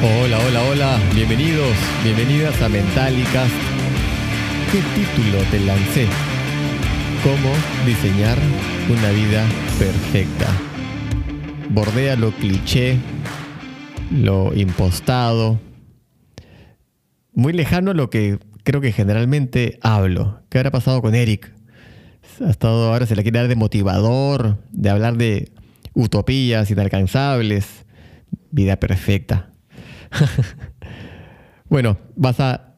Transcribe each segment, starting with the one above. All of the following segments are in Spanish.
Hola, hola, hola, bienvenidos, bienvenidas a Mentalicas. ¿Qué título te lancé? ¿Cómo diseñar una vida perfecta? Bordea lo cliché, lo impostado, muy lejano a lo que creo que generalmente hablo. ¿Qué habrá pasado con Eric? Ha estado ahora se le quiere dar de motivador, de hablar de utopías inalcanzables, vida perfecta. bueno, vas a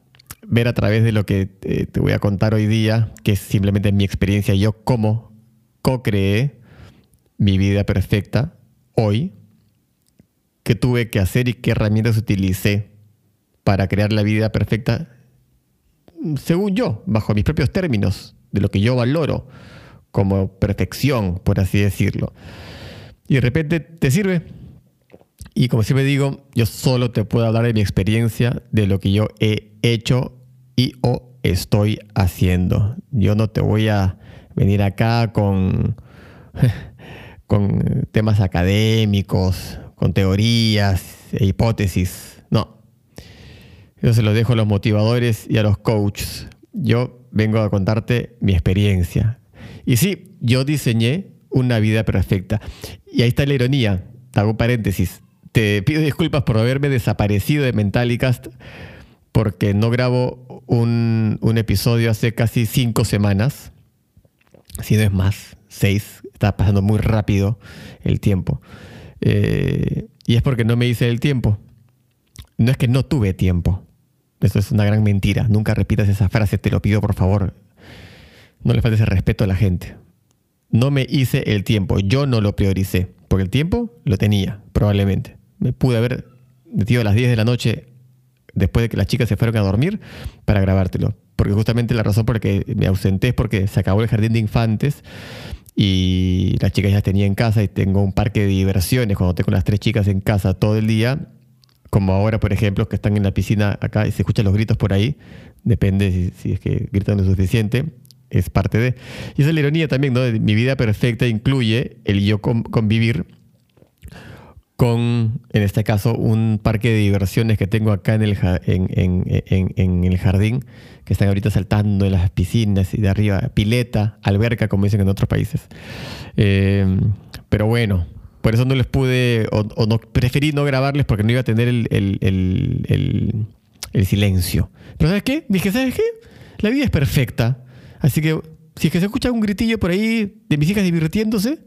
ver a través de lo que eh, te voy a contar hoy día, que es simplemente mi experiencia, yo cómo co-creé mi vida perfecta hoy, qué tuve que hacer y qué herramientas utilicé para crear la vida perfecta, según yo, bajo mis propios términos, de lo que yo valoro como perfección, por así decirlo. Y de repente te sirve, y como siempre digo, yo solo te puedo hablar de mi experiencia, de lo que yo he hecho y o estoy haciendo. Yo no te voy a venir acá con, con temas académicos, con teorías e hipótesis. No. Yo se lo dejo a los motivadores y a los coaches. Yo vengo a contarte mi experiencia. Y sí, yo diseñé una vida perfecta. Y ahí está la ironía. Hago paréntesis te pido disculpas por haberme desaparecido de Mentalicast porque no grabo un, episodio hace casi cinco semanas. Si no es más, seis. Está pasando muy rápido el tiempo. Eh, y es porque no me hice el tiempo. No es que no tuve tiempo. Eso es una gran mentira. Nunca repitas esa frase, te lo pido por favor. No le faltes el respeto a la gente. No me hice el tiempo, yo no lo prioricé, porque el tiempo lo tenía, probablemente me pude haber metido a las 10 de la noche después de que las chicas se fueron a dormir para grabártelo. Porque justamente la razón por la que me ausenté es porque se acabó el jardín de infantes y las chicas ya tenía en casa y tengo un parque de diversiones cuando tengo las tres chicas en casa todo el día. Como ahora, por ejemplo, que están en la piscina acá y se escuchan los gritos por ahí. Depende si, es que gritan lo suficiente. Es parte de. Y esa es la ironía también, ¿no? Mi vida perfecta incluye el yo convivir con, en este caso, un parque de diversiones que tengo acá en el, jardín, que están ahorita saltando en las piscinas y de arriba, pileta, alberca, como dicen en otros países. Eh, pero bueno, por eso no les pude, o, no, preferí no grabarles porque no iba a tener el, el, silencio. Pero ¿sabes qué? Dije, ¿sabes qué? La vida es perfecta. Así que si es que se escucha un gritillo por ahí de mis hijas divirtiéndose,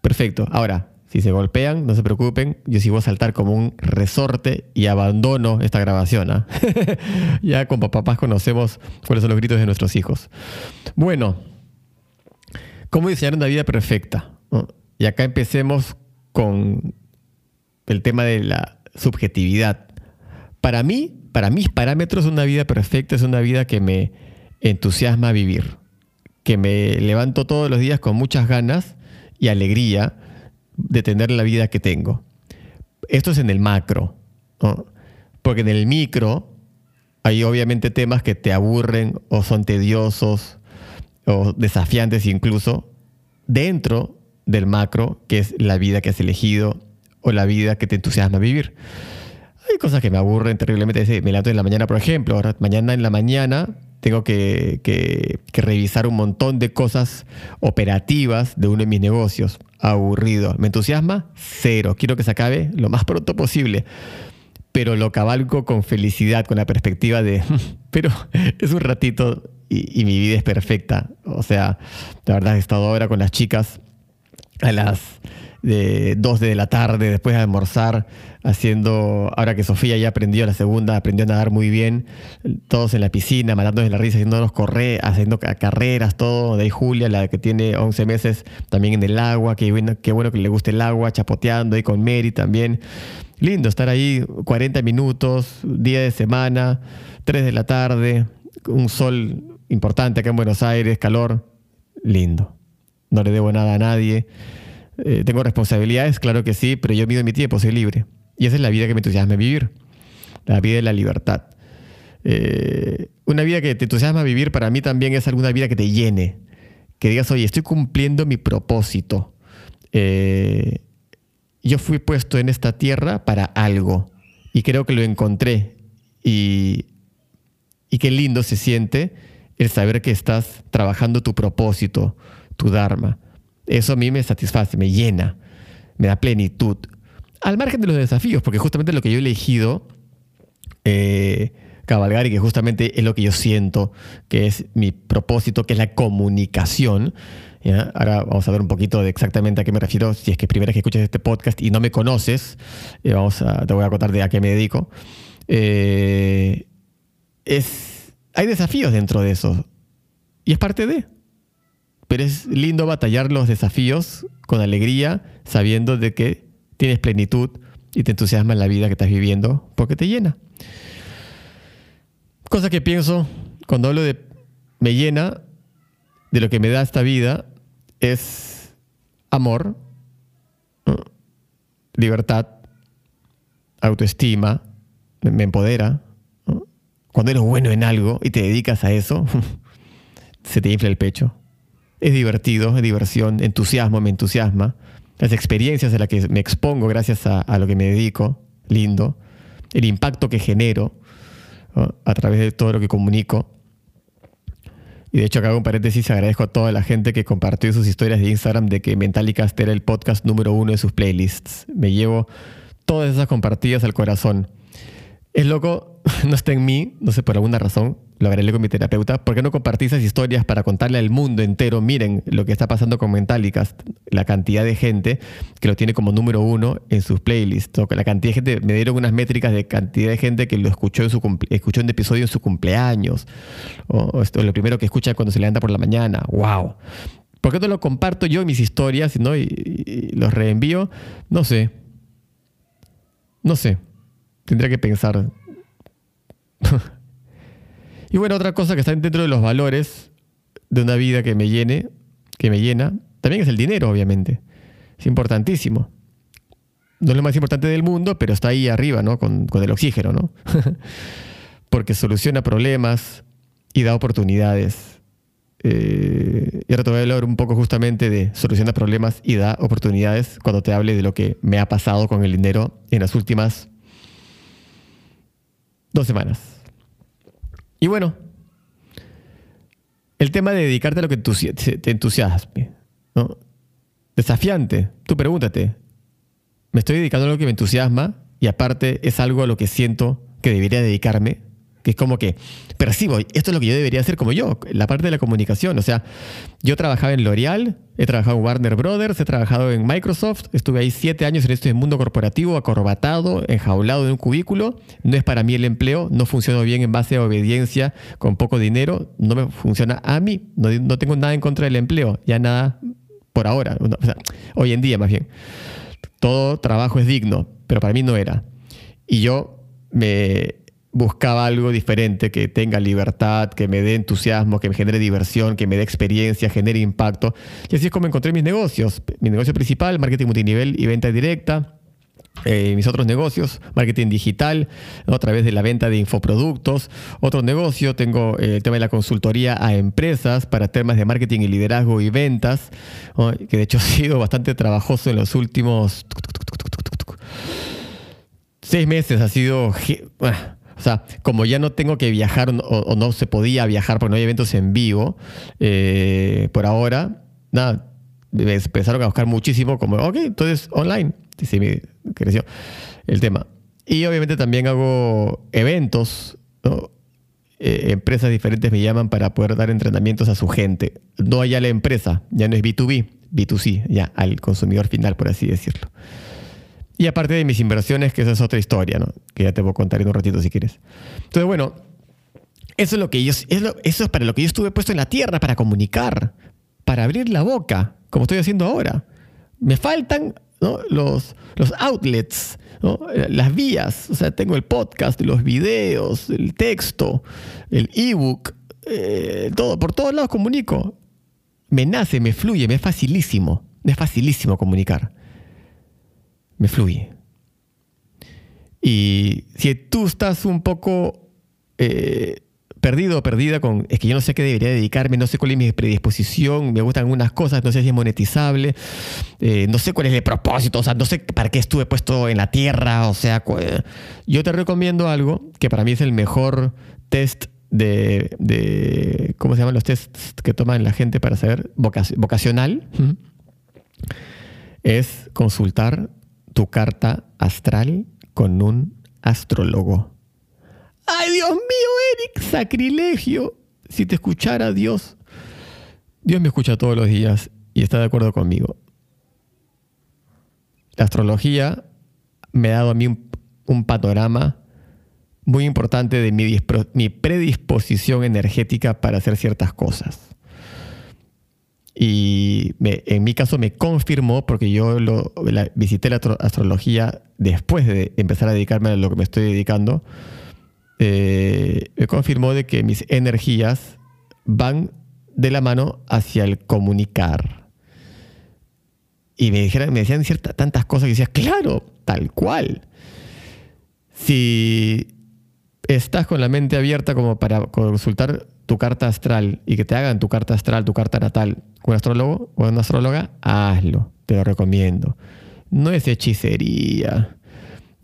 perfecto. Ahora, si se golpean, no se preocupen, yo sí voy a saltar como un resorte y abandono esta grabación. ¿ah? ya con papás conocemos cuáles son los gritos de nuestros hijos. Bueno, ¿cómo diseñar una vida perfecta? Y acá empecemos con el tema de la subjetividad. Para mí, para mis parámetros, una vida perfecta es una vida que me entusiasma vivir, que me levanto todos los días con muchas ganas y alegría de tener la vida que tengo. Esto es en el macro, porque en el micro hay obviamente temas que te aburren o son tediosos o desafiantes incluso dentro del macro, que es la vida que has elegido o la vida que te entusiasma vivir. Hay cosas que me aburren terriblemente. Me levanto en la mañana, por ejemplo. Ahora, mañana en la mañana tengo que, revisar un montón de cosas operativas de uno de mis negocios. Aburrido. ¿Me entusiasma? Cero. Quiero que se acabe lo más pronto posible. Pero lo cabalgo con felicidad, con la perspectiva de, pero es un ratito y, y mi vida es perfecta. O sea, la verdad he estado ahora con las chicas a las de 2 de la tarde, después de almorzar, haciendo, ahora que Sofía ya aprendió la segunda, aprendió a nadar muy bien, todos en la piscina, matándonos la risa, haciéndonos correr, haciendo carreras, todo, de ahí Julia, la que tiene 11 meses, también en el agua, qué bueno, qué bueno que le guste el agua, chapoteando ahí con Mary también. Lindo estar ahí 40 minutos, día de semana, 3 de la tarde, un sol importante acá en Buenos Aires, calor, lindo. No le debo nada a nadie. Eh, tengo responsabilidades, claro que sí, pero yo mido mi tiempo, soy libre. Y esa es la vida que me entusiasma vivir, la vida de la libertad. Eh, una vida que te entusiasma vivir para mí también es alguna vida que te llene, que digas, oye, estoy cumpliendo mi propósito. Eh, yo fui puesto en esta tierra para algo, y creo que lo encontré. Y, y qué lindo se siente el saber que estás trabajando tu propósito, tu Dharma. Eso a mí me satisface, me llena, me da plenitud. Al margen de los desafíos, porque justamente lo que yo he elegido eh, cabalgar y que justamente es lo que yo siento, que es mi propósito, que es la comunicación. Ahora vamos a ver un poquito de exactamente a qué me refiero. Si es que primera vez que escuchas este podcast y no me conoces, eh, vamos te voy a contar de a qué me dedico. Eh, es, hay desafíos dentro de eso. Y es parte de. Pero es lindo batallar los desafíos con alegría, sabiendo de que tienes plenitud y te entusiasma en la vida que estás viviendo, porque te llena. Cosa que pienso cuando hablo de me llena, de lo que me da esta vida, es amor, libertad, autoestima, me, empodera. Cuando eres bueno en algo y te dedicas a eso, se te infla el pecho. Es divertido, es diversión, entusiasmo, me entusiasma. Las experiencias a las que me expongo gracias a, lo que me dedico, lindo. El impacto que genero a través de todo lo que comunico. Y de hecho, acá un paréntesis, agradezco a toda la gente que compartió sus historias de Instagram de que Mentalicast era el podcast número uno de sus playlists. Me llevo todas esas compartidas al corazón. Es loco, no está en mí, no sé por alguna razón, lo agregué con mi terapeuta, ¿por qué no compartí esas historias para contarle al mundo entero, miren lo que está pasando con Mentalicast, la cantidad de gente que lo tiene como número uno en sus playlists, la cantidad de gente, me dieron unas métricas de cantidad de gente que lo escuchó en su escuchó un episodio en su cumpleaños, o, lo primero que escucha cuando se levanta por la mañana, wow. ¿Por qué no lo comparto yo mis historias ¿no? y, y los reenvío? No sé. No sé. Tendría que pensar. Y bueno, otra cosa que está dentro de los valores de una vida que me llene, que me llena, también es el dinero, obviamente. Es importantísimo. No es lo más importante del mundo, pero está ahí arriba, ¿no? Con, el oxígeno, ¿no? Porque soluciona problemas y da oportunidades. Eh, y ahora te voy a hablar un poco justamente de soluciona problemas y da oportunidades cuando te hable de lo que me ha pasado con el dinero en las últimas dos semanas. Y bueno, el tema de dedicarte a lo que te entusiasme, ¿no? Desafiante. Tú pregúntate, ¿me estoy dedicando a lo que me entusiasma? Y aparte es algo a lo que siento que debería dedicarme que es como que percibo, esto es lo que yo debería hacer como yo, la parte de la comunicación. O sea, yo trabajaba en L'Oreal, he trabajado en Warner Brothers, he trabajado en Microsoft, estuve ahí siete años en este mundo corporativo, acorbatado, enjaulado en un cubículo. No es para mí el empleo, no funciona bien en base a obediencia, con poco dinero, no me funciona a mí. No, tengo nada en contra del empleo, ya nada por ahora, hoy en día más bien. Todo trabajo es digno, pero para mí no era. Y yo me buscaba algo diferente, que tenga libertad, que me dé entusiasmo, que me genere diversión, que me dé experiencia, genere impacto. Y así es como encontré mis negocios. Mi negocio principal, marketing multinivel y venta directa. Eh, mis otros negocios, marketing digital, a través de la venta de infoproductos. Otro negocio, tengo eh, el tema de la consultoría a empresas para temas de marketing y liderazgo y ventas, que de hecho ha sido bastante trabajoso en los últimos seis meses. Ha sido... O sea, como ya no tengo que viajar o, no se podía viajar porque no hay eventos en vivo, eh, por ahora, nada, me empezaron a buscar muchísimo como, ok, entonces online. Sí, me creció el tema. Y obviamente también hago eventos, eh, empresas diferentes me llaman para poder dar entrenamientos a su gente. No allá la empresa, ya no es B2B, B2C, ya al consumidor final, por así decirlo. Y aparte de mis inversiones, que esa es otra historia, ¿no? Que ya te voy a contar en un ratito si quieres. Entonces, bueno, eso es lo que yo, eso es para lo que yo estuve puesto en la tierra, para comunicar, para abrir la boca, como estoy haciendo ahora. Me faltan los, los outlets, las vías. O sea, tengo el podcast, los videos, el texto, el ebook, eh, todo, por todos lados comunico. Me nace, me fluye, me es facilísimo, me es facilísimo comunicar me fluye. Y si tú estás un poco eh, perdido o perdida con, es que yo no sé a qué debería dedicarme, no sé cuál es mi predisposición, me gustan algunas cosas, no sé si es monetizable, eh, no sé cuál es el propósito, o sea, no sé para qué estuve puesto en la tierra, o sea, yo te recomiendo algo que para mí es el mejor test de, ¿cómo se llaman los tests que toman la gente para saber vocacional? Es consultar tu carta astral con un astrólogo. ¡Ay, Dios mío, Eric! ¡Sacrilegio! Si te escuchara Dios. Dios me escucha todos los días y está de acuerdo conmigo. La astrología me ha dado a mí un, panorama muy importante de mi, mi, predisposición energética para hacer ciertas cosas. Y en mi caso me confirmó, porque yo visité la astrología después de empezar a dedicarme a lo que me estoy dedicando, eh, me confirmó de que mis energías van de la mano hacia el comunicar. Y me, dijeron, me decían ciertas, tantas cosas que decía, claro, tal cual. Si estás con la mente abierta como para consultar tu carta astral y que te hagan tu carta astral, tu carta natal con un astrólogo o una astróloga, hazlo, te lo recomiendo. No es hechicería,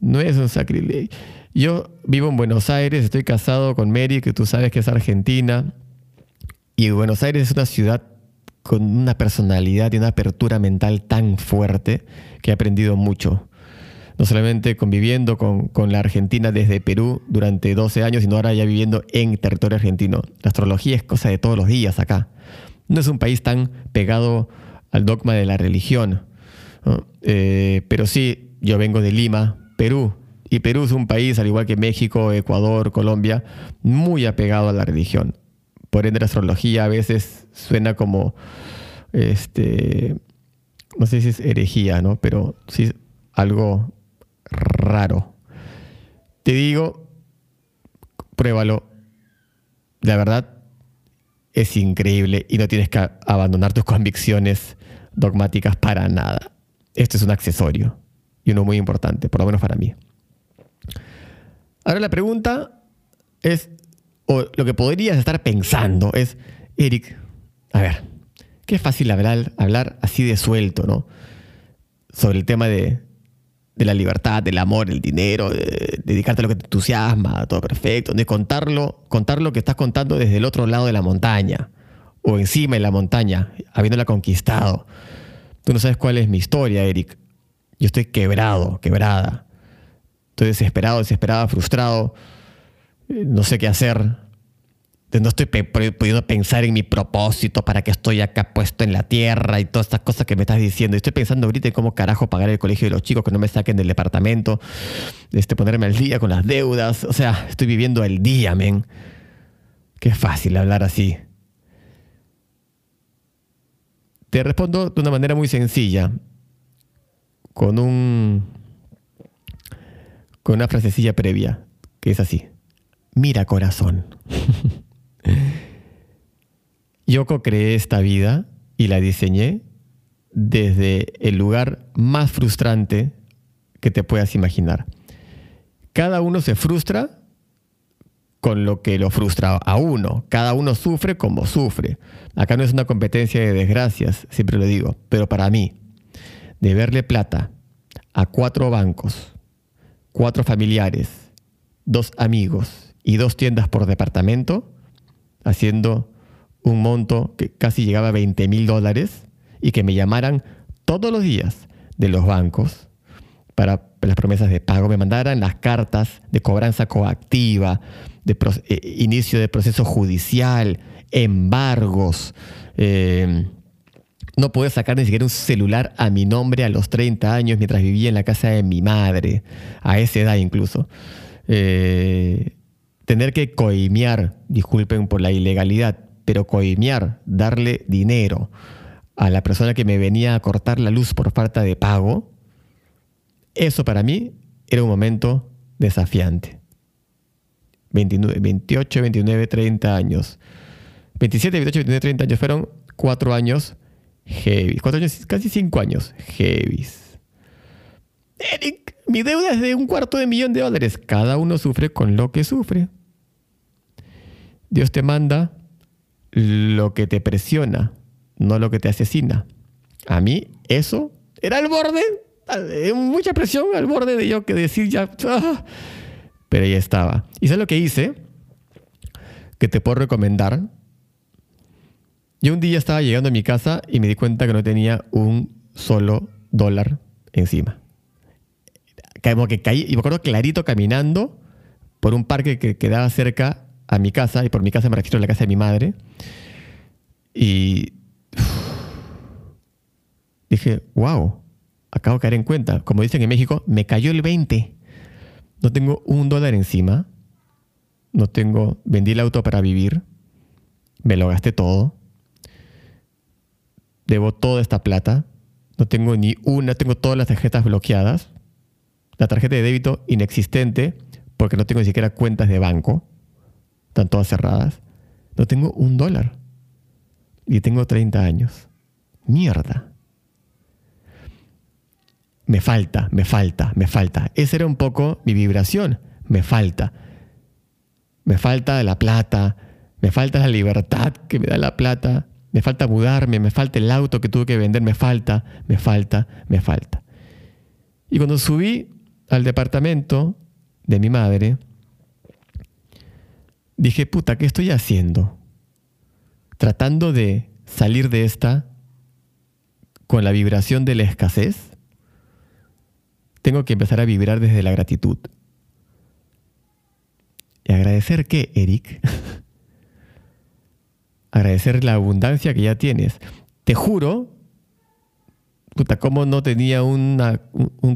no es un sacrilegio. Yo vivo en Buenos Aires, estoy casado con Mary, que tú sabes que es argentina. Y Buenos Aires es una ciudad con una personalidad y una apertura mental tan fuerte que he aprendido mucho. No solamente conviviendo con, con, la Argentina desde Perú durante 12 años, sino ahora ya viviendo en territorio argentino. La astrología es cosa de todos los días acá. No es un país tan pegado al dogma de la religión. Eh, pero sí, yo vengo de Lima, Perú, y Perú es un país, al igual que México, Ecuador, Colombia, muy apegado a la religión. Por ende, la astrología a veces suena como, este, no sé si es herejía, ¿no? Pero sí algo raro. Te digo, pruébalo. La verdad es increíble y no tienes que abandonar tus convicciones dogmáticas para nada. Esto es un accesorio y uno muy importante, por lo menos para mí. Ahora la pregunta es, o lo que podrías estar pensando es, Eric, a ver, qué fácil hablar, hablar así de suelto, ¿no? Sobre el tema de, la libertad, del amor, el dinero, de, dedicarte a lo que te entusiasma, todo perfecto, de contarlo, contar lo que estás contando desde el otro lado de la montaña, o encima de la montaña, habiéndola conquistado. Tú no sabes cuál es mi historia, Eric. Yo estoy quebrado, quebrada. Estoy desesperado, desesperada, frustrado. No sé qué hacer. No estoy pudiendo pensar en mi propósito, para qué estoy acá puesto en la tierra y todas estas cosas que me estás diciendo. Estoy pensando ahorita en cómo carajo pagar el colegio de los chicos, que no me saquen del departamento, este, ponerme al día con las deudas. O sea, estoy viviendo el día, men. Qué fácil hablar así. Te respondo de una manera muy sencilla, con un con una frasecilla previa, que es así. Mira corazón. Yo co-creé esta vida y la diseñé desde el lugar más frustrante que te puedas imaginar. Cada uno se frustra con lo que lo frustra a uno. Cada uno sufre como sufre. Acá no es una competencia de desgracias, siempre lo digo, pero para mí, de verle plata a cuatro bancos cuatro familiares, dos amigos y dos tiendas por departamento, haciendo un monto que casi llegaba a 20 mil dólares y que me llamaran todos los días de los bancos para las promesas de pago, me mandaran las cartas de cobranza coactiva, de eh, inicio de proceso judicial, embargos, eh, no pude sacar ni siquiera un celular a mi nombre a los 30 años mientras vivía en la casa de mi madre, a esa edad incluso. Eh, tener que coimear, disculpen por la ilegalidad, pero coimear, darle dinero a la persona que me venía a cortar la luz por falta de pago, eso para mí era un momento desafiante. 29, 28, 29, 30 años. 27, 28, 29, 30 años fueron cuatro años Heavy. Cuatro años, casi cinco años. Heavy. Eric, mi deuda es de un cuarto de millón de dólares. Cada uno sufre con lo que sufre. Dios te manda lo que te presiona, no lo que te asesina. A mí eso era al borde, eh, mucha presión al borde de yo que decir ya, ah, pero ahí estaba. ¿Y sabes lo que hice? Que te puedo recomendar. Yo un día estaba llegando a mi casa y me di cuenta que no tenía un solo dólar encima. Como que caí, y me acuerdo clarito caminando por un parque que quedaba cerca a mi casa, y por mi casa me refiero a la casa de mi madre. Y dije, wow, acabo de caer en cuenta. Como dicen en México, me cayó el 20. No tengo un dólar encima. No tengo, vendí el auto para vivir. Me lo gasté todo. Debo toda esta plata. No tengo ni una, tengo todas las tarjetas bloqueadas. La tarjeta de débito inexistente porque no tengo ni siquiera cuentas de banco. Están todas cerradas. No tengo un dólar. Y tengo 30 años. Mierda. Me falta, me falta, me falta. Esa era un poco mi vibración. Me falta. Me falta la plata. Me falta la libertad que me da la plata. Me falta mudarme. Me falta el auto que tuve que vender. Me falta, me falta, me falta. Y cuando subí al departamento de mi madre, dije, puta, ¿qué estoy haciendo? Tratando de salir de esta con la vibración de la escasez, tengo que empezar a vibrar desde la gratitud. ¿Y agradecer qué, Eric? agradecer la abundancia que ya tienes. Te juro puta, cómo no tenía un,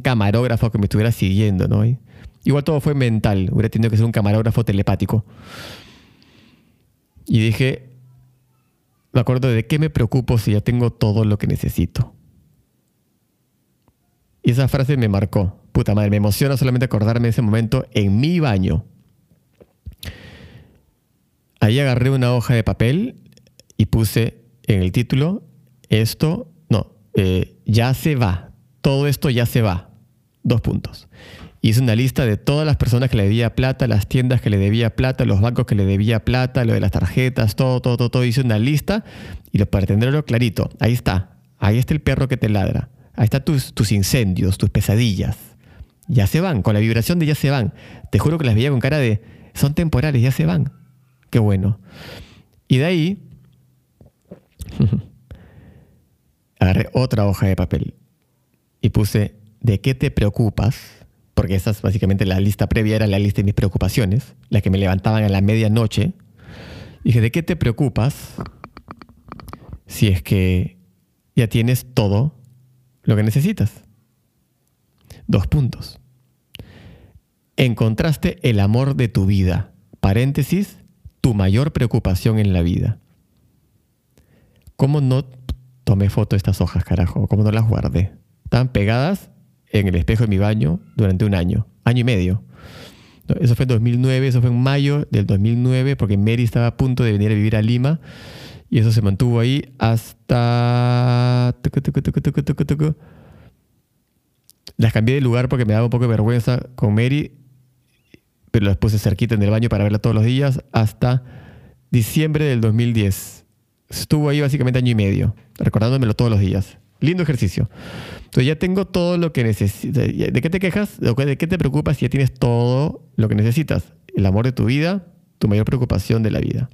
camarógrafo que me estuviera siguiendo, ¿no? Igual todo fue mental, hubiera tenido que ser un camarógrafo telepático. Y dije, me acuerdo de qué me preocupo si ya tengo todo lo que necesito. Y esa frase me marcó. Puta madre, me emociona solamente acordarme de ese momento en mi baño. Ahí agarré una hoja de papel y puse en el título, esto eh, ya se va, todo esto ya se va. Dos puntos. Hice una lista de todas las personas que le debía plata, las tiendas que le debía plata, los bancos que le debía plata, lo de las tarjetas, todo, todo, todo, todo. Hice una lista y lo, para tenerlo clarito, ahí está. Ahí está el perro que te ladra. Ahí están tus, tus incendios, tus pesadillas. Ya se van, con la vibración de ya se van. Te juro que las veía con cara de, son temporales, ya se van. Qué bueno. Y de ahí agarré otra hoja de papel y puse, ¿de qué te preocupas? Porque esa es básicamente la lista previa, era la lista de mis preocupaciones, la que me levantaban a la medianoche. dije, ¿de qué te preocupas si es que ya tienes todo lo que necesitas? Dos puntos. Encontraste el amor de tu vida. Paréntesis, tu mayor preocupación en la vida. ¿Cómo no tomé foto de estas hojas, carajo, ¿cómo no las guardé? Estaban pegadas en el espejo de mi baño durante un año, año y medio. Eso fue en 2009, eso fue en mayo del 2009, porque Mary estaba a punto de venir a vivir a Lima. Y eso se mantuvo ahí hasta... Las cambié de lugar porque me daba un poco de vergüenza con Mary, pero las puse cerquita en el baño para verla todos los días hasta diciembre del 2010. Estuvo ahí básicamente año y medio, recordándomelo todos los días. Lindo ejercicio. Entonces ya tengo todo lo que necesito. ¿De qué te quejas? ¿De qué te preocupas si ya tienes todo lo que necesitas? El amor de tu vida, tu mayor preocupación de la vida.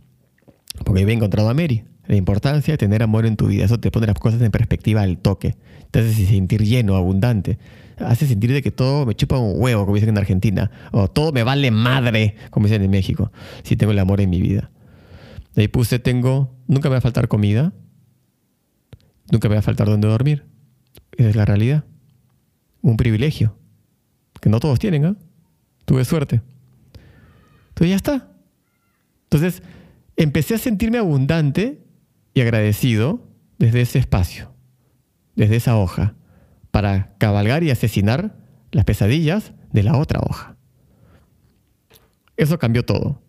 Porque he encontrado a Mary. La importancia de tener amor en tu vida. Eso te pone las cosas en perspectiva al toque. Te hace sentir lleno, abundante. Hace sentir de que todo me chupa un huevo, como dicen en Argentina. O todo me vale madre, como dicen en México. Si tengo el amor en mi vida. Ahí puse, tengo, nunca me va a faltar comida, nunca me va a faltar donde dormir. Esa es la realidad. Un privilegio, que no todos tienen, ¿eh? Tuve suerte. Entonces ya está. Entonces empecé a sentirme abundante y agradecido desde ese espacio, desde esa hoja, para cabalgar y asesinar las pesadillas de la otra hoja. Eso cambió todo.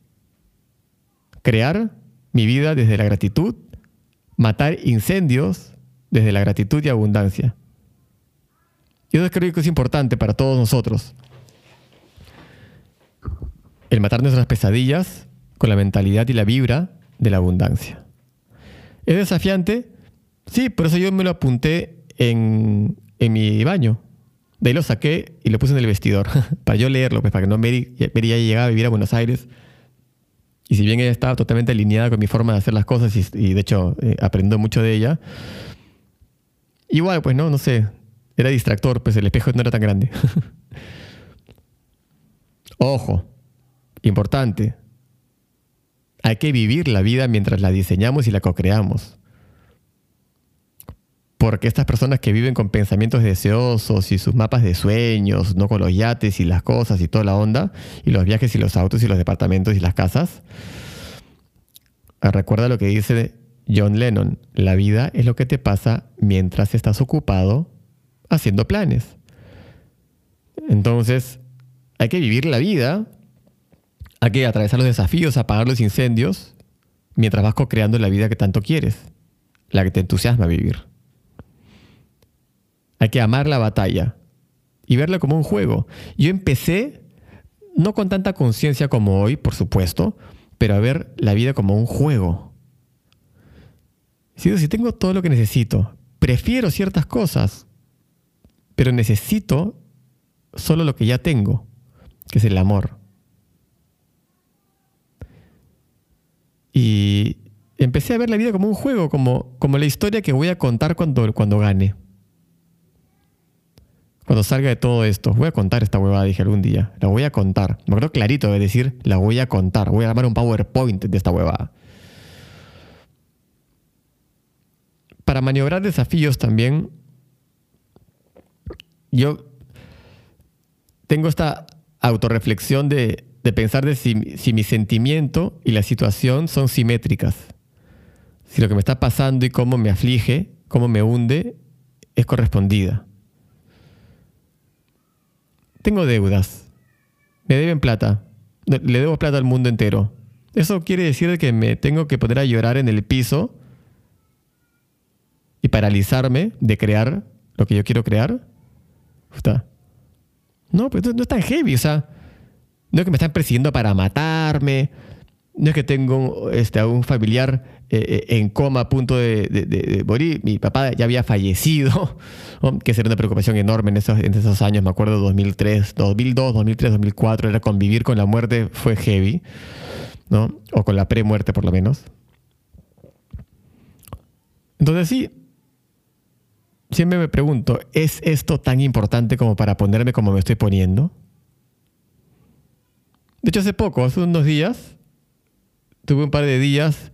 Crear mi vida desde la gratitud, matar incendios desde la gratitud y abundancia. Y eso creo que es importante para todos nosotros. El matar nuestras pesadillas con la mentalidad y la vibra de la abundancia. ¿Es desafiante? Sí, por eso yo me lo apunté en, en mi baño. De ahí lo saqué y lo puse en el vestidor, para yo leerlo, pues para que no Mary, Mary ya llegaba a vivir a Buenos Aires. Y si bien ella estaba totalmente alineada con mi forma de hacer las cosas y, de hecho eh, aprendió mucho de ella, igual, pues no, no sé, era distractor, pues el espejo no era tan grande. Ojo, importante, hay que vivir la vida mientras la diseñamos y la co-creamos. Porque estas personas que viven con pensamientos deseosos y sus mapas de sueños, no con los yates y las cosas y toda la onda, y los viajes y los autos y los departamentos y las casas, recuerda lo que dice John Lennon, la vida es lo que te pasa mientras estás ocupado haciendo planes. Entonces, hay que vivir la vida hay que atravesar los desafíos, apagar los incendios, mientras vas co-creando la vida que tanto quieres, la que te entusiasma vivir. Hay que amar la batalla y verla como un juego. Yo empecé, no con tanta conciencia como hoy, por supuesto, pero a ver la vida como un juego. Si, si tengo todo lo que necesito, prefiero ciertas cosas, pero necesito solo lo que ya tengo, que es el amor. Y empecé a ver la vida como un juego, como, como la historia que voy a contar cuando, cuando gane. Cuando salga de todo esto, voy a contar esta huevada, dije algún día. La voy a contar. Me acuerdo clarito de decir, la voy a contar. Voy a armar un PowerPoint de esta huevada. Para maniobrar desafíos también, yo tengo esta autorreflexión de de pensar de si, mi sentimiento y la situación son simétricas. Si lo que me está pasando y cómo me aflige, cómo me hunde, es correspondida. Tengo deudas. Me deben plata. Le debo plata al mundo entero. Eso quiere decir que me tengo que poner a llorar en el piso y paralizarme de crear lo que yo quiero crear. No, pues no es tan heavy. O sea, no es que me están persiguiendo para matarme. No es que tengo este, a un familiar eh, eh, en coma a punto de, morir. Mi papá ya había fallecido, que sería una preocupación enorme en esos, en esos años. Me acuerdo 2003, 2002, 2003, 2004. Era convivir con la muerte fue heavy, ¿no? O con la pre-muerte por lo menos. Entonces sí, siempre me pregunto, ¿es esto tan importante como para ponerme como me estoy poniendo? De hecho, hace poco, hace unos días, tuve un par de días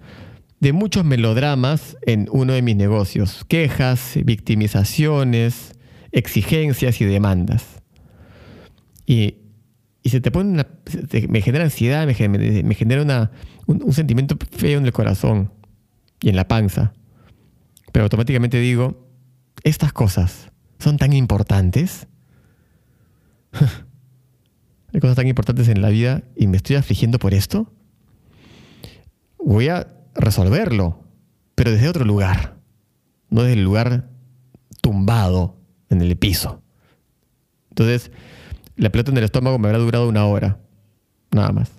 de muchos melodramas en uno de mis negocios. Quejas, victimizaciones, exigencias y demandas. Y, se te pone una, me genera ansiedad, me, genera un, sentimiento feo en el corazón y en la panza. Pero automáticamente digo, estas cosas son tan importantes. hay cosas tan importantes en la vida y me estoy afligiendo por esto, voy a resolverlo, pero desde otro lugar, no desde el lugar tumbado en el piso. Entonces, la pelota en el estómago me habrá durado una hora, nada más.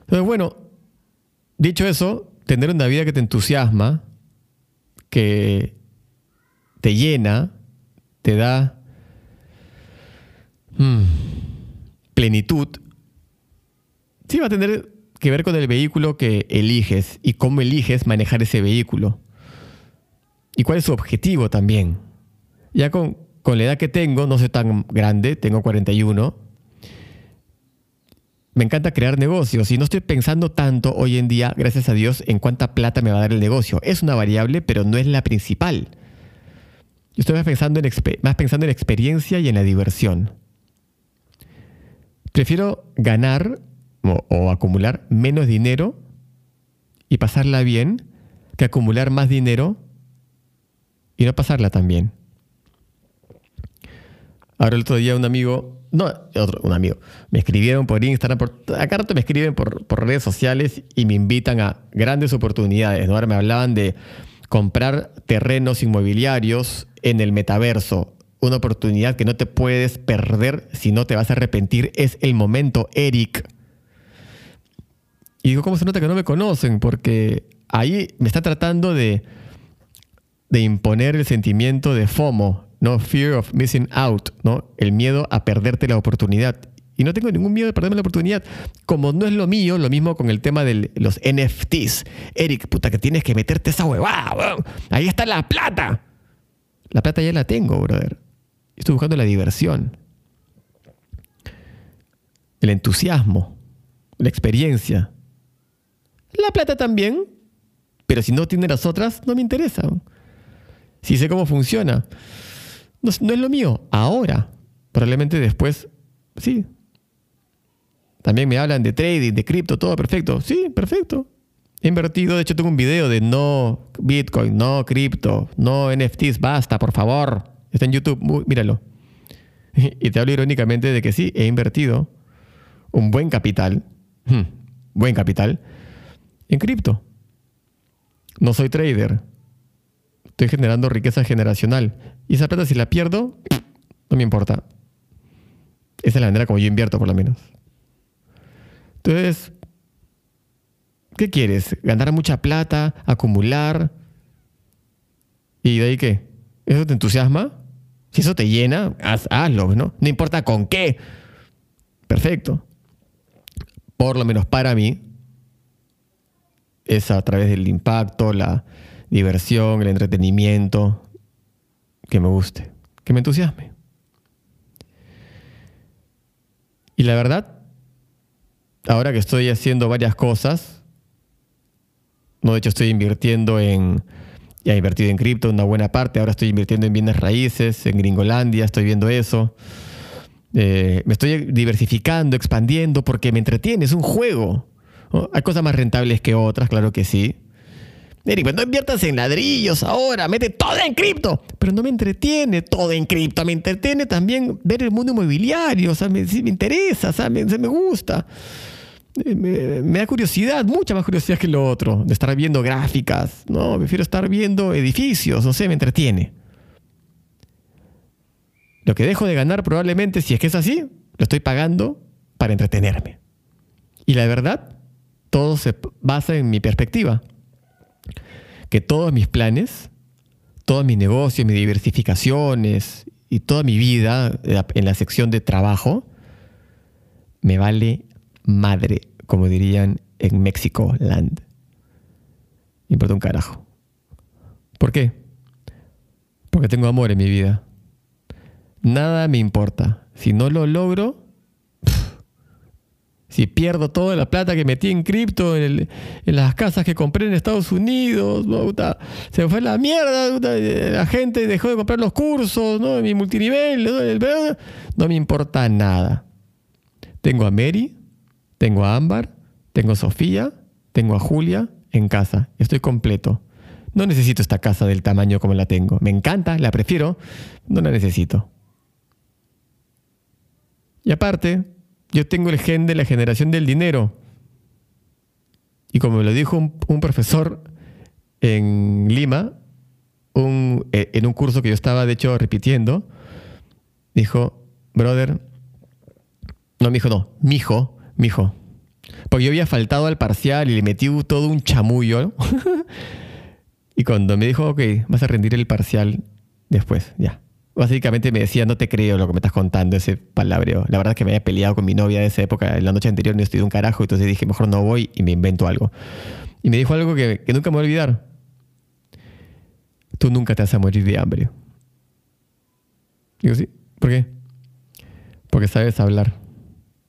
Entonces, bueno, dicho eso, tener una vida que te entusiasma, que te llena, te da Mm. plenitud, sí va a tener que ver con el vehículo que eliges y cómo eliges manejar ese vehículo. Y cuál es su objetivo también. Ya con, con la edad que tengo, no soy tan grande, tengo 41, me encanta crear negocios y no estoy pensando tanto hoy en día, gracias a Dios, en cuánta plata me va a dar el negocio. Es una variable, pero no es la principal. Yo estoy más pensando en, más pensando en experiencia y en la diversión. Prefiero ganar o, acumular menos dinero y pasarla bien que acumular más dinero y no pasarla tan bien. Ahora el otro día un amigo, no, otro, un amigo, me escribieron por Instagram, por, acá rato me escriben por, por, redes sociales y me invitan a grandes oportunidades. Ahora me hablaban de comprar terrenos inmobiliarios en el metaverso una oportunidad que no te puedes perder si no te vas a arrepentir. Es el momento, Eric. Y digo, ¿cómo se nota que no me conocen? Porque ahí me está tratando de, de imponer el sentimiento de FOMO, ¿no? Fear of missing out, ¿no? El miedo a perderte la oportunidad. Y no tengo ningún miedo de perderme la oportunidad. Como no es lo mío, lo mismo con el tema de los NFTs. Eric, puta, que tienes que meterte esa huevada, Ahí está la plata. La plata ya la tengo, brother. Estoy buscando la diversión. El entusiasmo. La experiencia. La plata también. Pero si no tiene las otras, no me interesa. Si sé cómo funciona. No, no es lo mío. Ahora. Probablemente después, sí, también me hablan de trading, de cripto, todo perfecto. Sí, perfecto. He invertido, de hecho tengo un video de no Bitcoin, no cripto, no NFTs, basta, por favor. Está en YouTube, míralo. Y te hablo irónicamente de que sí, he invertido un buen capital, hmm, buen capital, en cripto. No soy trader. Estoy generando riqueza generacional. Y esa plata si la pierdo, no me importa. Esa es la manera como yo invierto, por lo menos. Entonces, ¿qué quieres? ¿Ganar mucha plata? ¿Acumular? ¿Y de ahí qué? ¿Eso te entusiasma? Si eso te llena, hazlo, ¿no? No importa con qué. Perfecto. Por lo menos para mí, es a través del impacto, la diversión, el entretenimiento, que me guste, que me entusiasme. Y la verdad, ahora que estoy haciendo varias cosas, no, de hecho estoy invirtiendo en, ya he invertido en cripto una buena parte, ahora estoy invirtiendo en bienes raíces, en Gringolandia, estoy viendo eso. Eh, me estoy diversificando, expandiendo, porque me entretiene, es un juego. Hay cosas más rentables que otras, claro que sí. Eric, pues no inviertas en ladrillos ahora, mete todo en cripto. Pero no me entretiene todo en cripto, me entretiene también ver el mundo inmobiliario, o sea, me, me interesa, o sea, me, me gusta. Eh, me, da curiosidad, mucha más curiosidad que lo otro, de estar viendo gráficas. No, prefiero estar viendo edificios, no sé, me entretiene. Lo que dejo de ganar probablemente, si es que es así, lo estoy pagando para entretenerme. Y la verdad, todo se basa en mi perspectiva. Que todos mis planes, todos mis negocios, mis diversificaciones y toda mi vida en la sección de trabajo, me vale madre, como dirían en México Land. Me importa un carajo. ¿Por qué? Porque tengo amor en mi vida. Nada me importa. Si no lo logro, si pierdo toda la plata que metí en cripto, en, las casas que compré en Estados Unidos, se fue la mierda, la gente dejó de comprar los cursos, ¿no? mi multinivel, ¿no? no me importa nada. Tengo a Mary, tengo a Ámbar, tengo a Sofía, tengo a Julia en casa. Estoy completo. No necesito esta casa del tamaño como la tengo. Me encanta, la prefiero, no la necesito. Y aparte, yo tengo el gen de la generación del dinero. Y como me lo dijo un, profesor en Lima, eh, en un curso que yo estaba de hecho repitiendo, dijo, brother, no, mi hijo no, mi hijo, mijo. Porque yo había faltado al parcial y le metí todo un chamullo. y cuando me dijo, ok, vas a rendir el parcial después, ya. Básicamente me decía, no te creo lo que me estás contando, ese palabreo. La verdad es que me había peleado con mi novia de esa época, en la noche anterior no estudié un carajo, entonces dije, mejor no voy y me invento algo. Y me dijo algo que, que nunca me voy a olvidar. Tú nunca te vas a morir de hambre. Digo, sí, ¿por qué? Porque sabes hablar.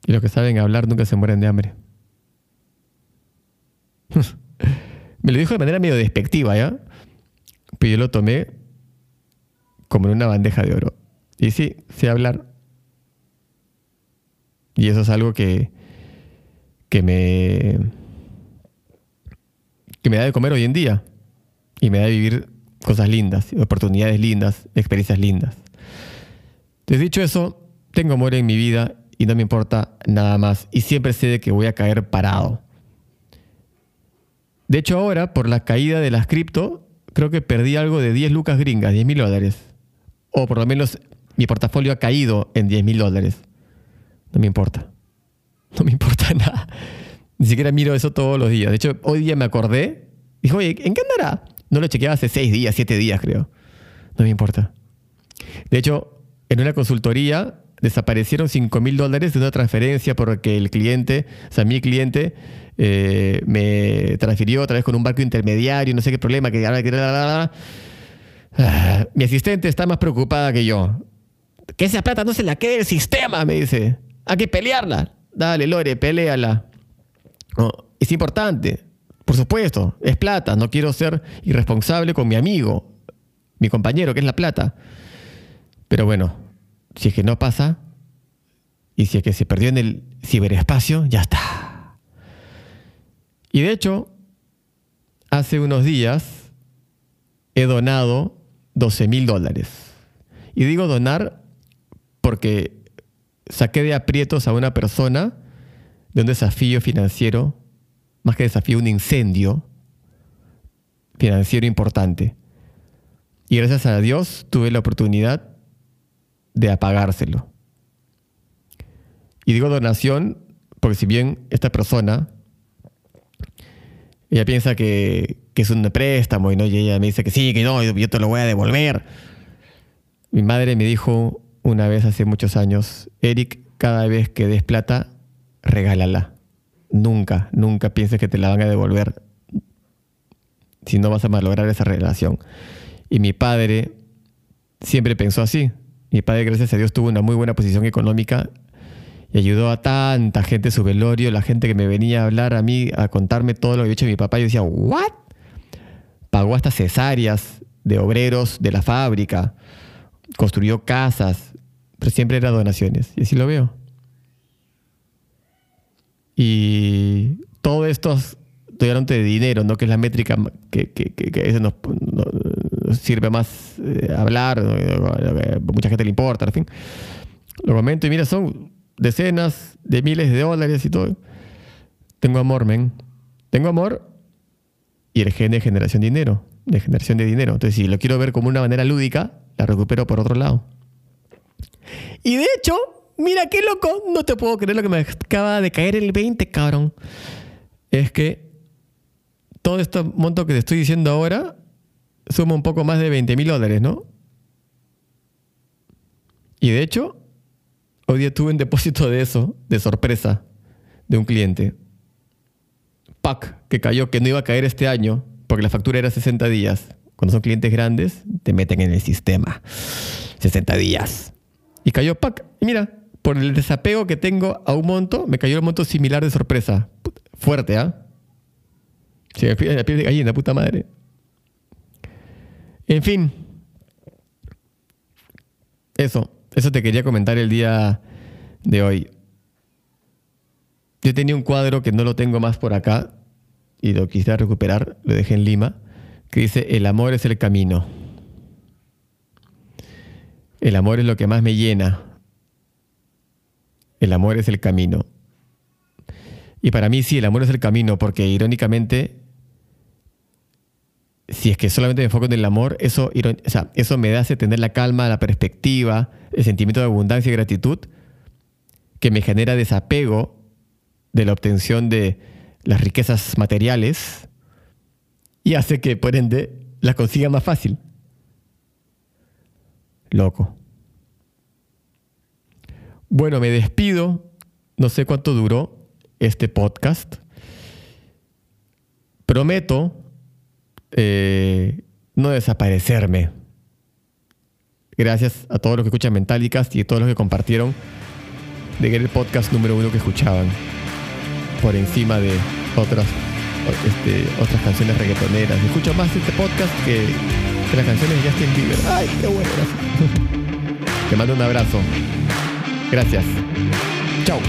Y los que saben hablar nunca se mueren de hambre. Me lo dijo de manera medio despectiva, ¿ya? Pero yo lo tomé como en una bandeja de oro. Y sí, sé hablar. Y eso es algo que, que me que me da de comer hoy en día. Y me da de vivir cosas lindas, oportunidades lindas, experiencias lindas. Entonces, dicho eso, tengo amor en mi vida y no me importa nada más. Y siempre sé de que voy a caer parado. De hecho, ahora, por la caída de las cripto, creo que perdí algo de 10 lucas gringas, 10 mil dólares. O por lo menos mi portafolio ha caído en 10 mil dólares. No me importa. No me importa nada. Ni siquiera miro eso todos los días. De hecho, hoy día me acordé. Dijo, oye, ¿en qué andará? No lo chequeaba hace seis días, siete días, creo. No me importa. De hecho, en una consultoría desaparecieron 5 mil dólares de una transferencia porque el cliente, o sea, mi cliente, eh, me transfirió otra vez con un banco intermediario, no sé qué problema, que ah, mi asistente está más preocupada que yo. Que esa plata no se la quede el sistema, me dice. Hay que pelearla. Dale, Lore, peleala. es importante, por supuesto, es plata. No quiero ser irresponsable con mi amigo, mi compañero, que es la plata. Pero bueno, si es que no pasa, y si es que se perdió en el ciberespacio, ya está. Y de hecho, hace unos días he donado 12 mil dólares. Y digo donar porque saqué de aprietos a una persona de un desafío financiero, más que desafío, un incendio financiero importante. Y gracias a Dios tuve la oportunidad de apagárselo. Y digo donación porque si bien esta persona, ella piensa que, es un préstamo y, ¿no? y ella me dice que sí, que no, yo te lo voy a devolver. Mi madre me dijo una vez hace muchos años, Eric, cada vez que des plata, regálala. Nunca, nunca pienses que te la van a devolver si no vas a malograr esa relación. Y mi padre siempre pensó así. Mi padre, gracias a Dios, tuvo una muy buena posición económica y ayudó a tanta gente su velorio, la gente que me venía a hablar a mí, a contarme todo lo que había hecho mi papá. Yo decía, ¿what? Pagó hasta cesáreas de obreros de la fábrica, construyó casas, pero siempre era donaciones. Y así lo veo. Y todo esto estoy hablando de dinero, ¿no? Que es la métrica que, que, que, nos, sirve más eh, hablar, mucha gente le importa, en fin. Lo comento y mira, son decenas de miles de dólares y todo. Tengo amor, men. Tengo amor y el gen de generación de dinero, de generación de dinero. Entonces, si lo quiero ver como una manera lúdica, la recupero por otro lado. Y de hecho, mira qué loco, no te puedo creer lo que me acaba de caer el 20, cabrón. Es que todo este monto que te estoy diciendo ahora suma un poco más de 20 mil dólares, ¿no? Y de hecho, hoy día tuve un depósito de eso, de sorpresa, de un cliente. Pack, que cayó, que no iba a caer este año, porque la factura era 60 días. Cuando son clientes grandes, te meten en el sistema. 60 días. Y cayó pack. Y mira, por el desapego que tengo a un monto, me cayó un monto similar de sorpresa. Fuerte, ¿ah? Me pide la puta madre. En fin. Eso, eso te quería comentar el día de hoy. Yo tenía un cuadro que no lo tengo más por acá y lo quisiera recuperar, lo dejé en Lima, que dice, el amor es el camino. El amor es lo que más me llena. El amor es el camino. Y para mí sí, el amor es el camino, porque irónicamente, si es que solamente me enfoco en el amor, eso, eso me hace tener la calma, la perspectiva, el sentimiento de abundancia y gratitud, que me genera desapego de la obtención de las riquezas materiales y hace que, por ende, las consiga más fácil. Loco. Bueno, me despido. No sé cuánto duró este podcast. Prometo eh, no desaparecerme. Gracias a todos los que escuchan Mentálicas y a todos los que compartieron de que era el podcast número uno que escuchaban. Por encima de otras, este, otras canciones reggaetoneras. Escucho más este podcast que que las canciones de Justin Bieber. ¡Ay, qué bueno! Te mando un abrazo. Gracias. Chao.